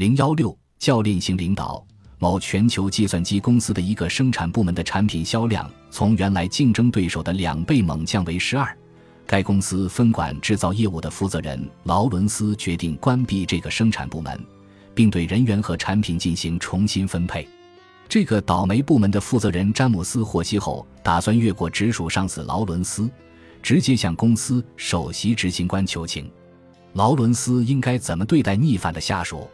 零幺六教练型领导。某全球计算机公司的一个生产部门的产品销量从原来竞争对手的两倍猛降为十二。该公司分管制造业务的负责人劳伦斯决定关闭这个生产部门，并对人员和产品进行重新分配。这个倒霉部门的负责人詹姆斯获悉后，打算越过直属上司劳伦斯，直接向公司首席执行官求情。劳伦斯应该怎么对待逆反的下属？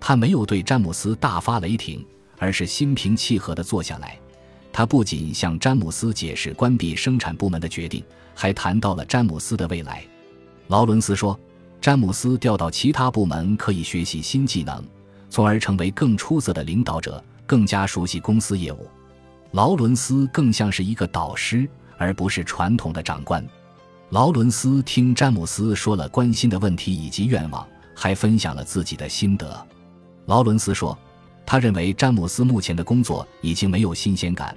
他没有对詹姆斯大发雷霆，而是心平气和地坐下来。他不仅向詹姆斯解释关闭生产部门的决定，还谈到了詹姆斯的未来。劳伦斯说：“詹姆斯调到其他部门可以学习新技能，从而成为更出色的领导者，更加熟悉公司业务。”劳伦斯更像是一个导师，而不是传统的长官。劳伦斯听詹姆斯说了关心的问题以及愿望，还分享了自己的心得。劳伦斯说：“他认为詹姆斯目前的工作已经没有新鲜感，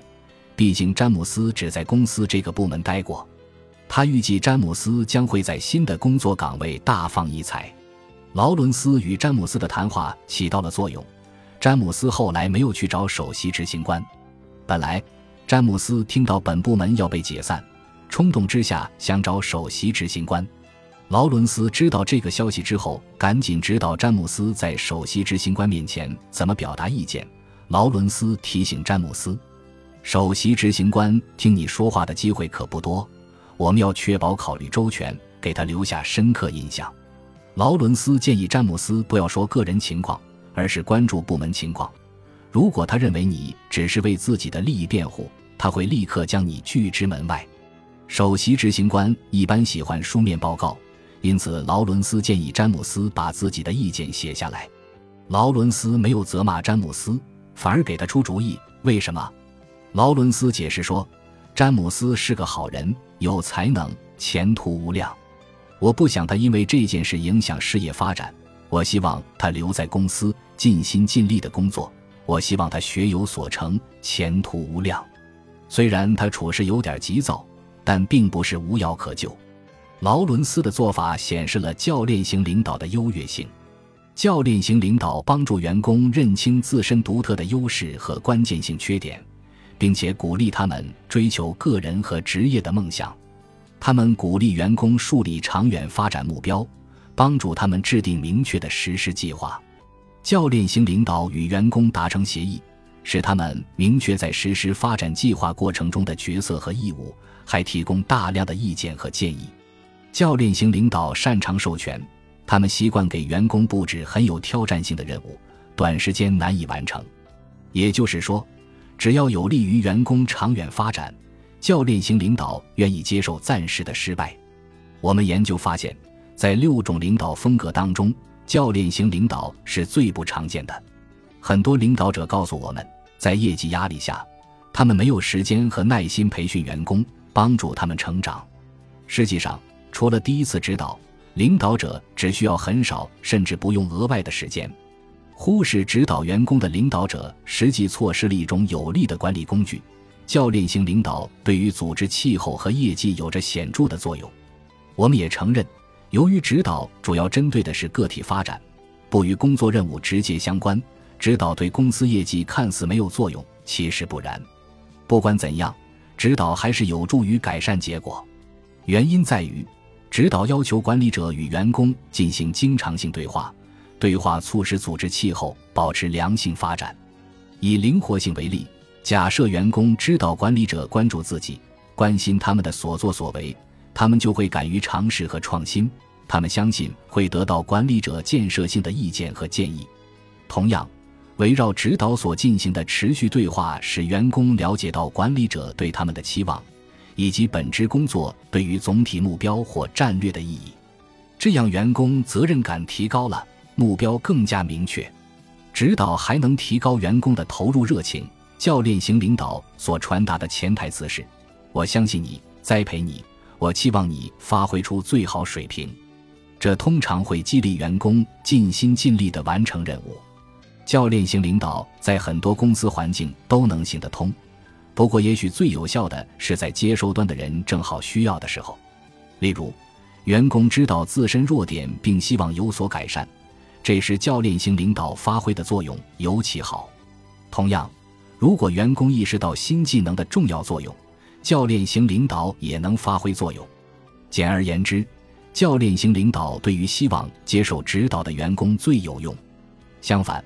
毕竟詹姆斯只在公司这个部门待过。他预计詹姆斯将会在新的工作岗位大放异彩。”劳伦斯与詹姆斯的谈话起到了作用。詹姆斯后来没有去找首席执行官。本来，詹姆斯听到本部门要被解散，冲动之下想找首席执行官。劳伦斯知道这个消息之后，赶紧指导詹姆斯在首席执行官面前怎么表达意见。劳伦斯提醒詹姆斯：“首席执行官听你说话的机会可不多，我们要确保考虑周全，给他留下深刻印象。”劳伦斯建议詹姆斯不要说个人情况，而是关注部门情况。如果他认为你只是为自己的利益辩护，他会立刻将你拒之门外。首席执行官一般喜欢书面报告。因此，劳伦斯建议詹姆斯把自己的意见写下来。劳伦斯没有责骂詹姆斯，反而给他出主意。为什么？劳伦斯解释说：“詹姆斯是个好人，有才能，前途无量。我不想他因为这件事影响事业发展。我希望他留在公司，尽心尽力的工作。我希望他学有所成，前途无量。虽然他处事有点急躁，但并不是无药可救。”劳伦斯的做法显示了教练型领导的优越性。教练型领导帮助员工认清自身独特的优势和关键性缺点，并且鼓励他们追求个人和职业的梦想。他们鼓励员工树立长远发展目标，帮助他们制定明确的实施计划。教练型领导与员工达成协议，使他们明确在实施发展计划过程中的角色和义务，还提供大量的意见和建议。教练型领导擅长授权，他们习惯给员工布置很有挑战性的任务，短时间难以完成。也就是说，只要有利于员工长远发展，教练型领导愿意接受暂时的失败。我们研究发现，在六种领导风格当中，教练型领导是最不常见的。很多领导者告诉我们，在业绩压力下，他们没有时间和耐心培训员工，帮助他们成长。实际上，除了第一次指导，领导者只需要很少甚至不用额外的时间。忽视指导员工的领导者，实际错失了一种有力的管理工具。教练型领导对于组织气候和业绩有着显著的作用。我们也承认，由于指导主要针对的是个体发展，不与工作任务直接相关，指导对公司业绩看似没有作用，其实不然。不管怎样，指导还是有助于改善结果。原因在于。指导要求管理者与员工进行经常性对话，对话促使组织气候保持良性发展。以灵活性为例，假设员工知道管理者关注自己，关心他们的所作所为，他们就会敢于尝试和创新。他们相信会得到管理者建设性的意见和建议。同样，围绕指导所进行的持续对话，使员工了解到管理者对他们的期望。以及本职工作对于总体目标或战略的意义，这样员工责任感提高了，目标更加明确。指导还能提高员工的投入热情。教练型领导所传达的潜台词是：我相信你，栽培你，我期望你发挥出最好水平。这通常会激励员工尽心尽力地完成任务。教练型领导在很多公司环境都能行得通。不过，也许最有效的是在接收端的人正好需要的时候，例如，员工知道自身弱点并希望有所改善，这时教练型领导发挥的作用尤其好。同样，如果员工意识到新技能的重要作用，教练型领导也能发挥作用。简而言之，教练型领导对于希望接受指导的员工最有用。相反，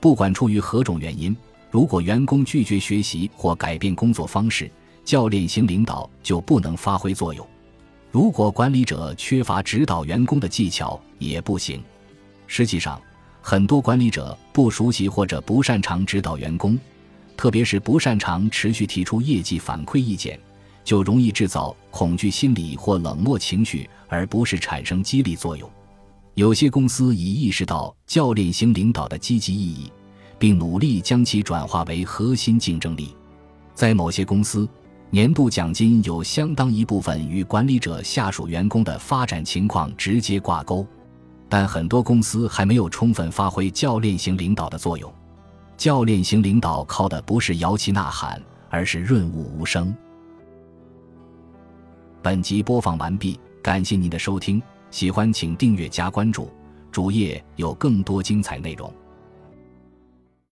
不管出于何种原因，如果员工拒绝学习或改变工作方式，教练型领导就不能发挥作用。如果管理者缺乏指导员工的技巧，也不行。实际上，很多管理者不熟悉或者不擅长指导员工，特别是不擅长持续提出业绩反馈意见。就容易制造恐惧心理或冷漠情绪，而不是产生激励作用。有些公司已意识到教练型领导的积极意义，并努力将其转化为核心竞争力。在某些公司，年度奖金有相当一部分与管理者下属员工的发展情况直接挂钩，但很多公司还没有充分发挥教练型领导的作用。教练型领导靠的不是摇旗呐喊，而是润物无声。本集播放完毕，感谢您的收听，喜欢请订阅加关注，主页有更多精彩内容。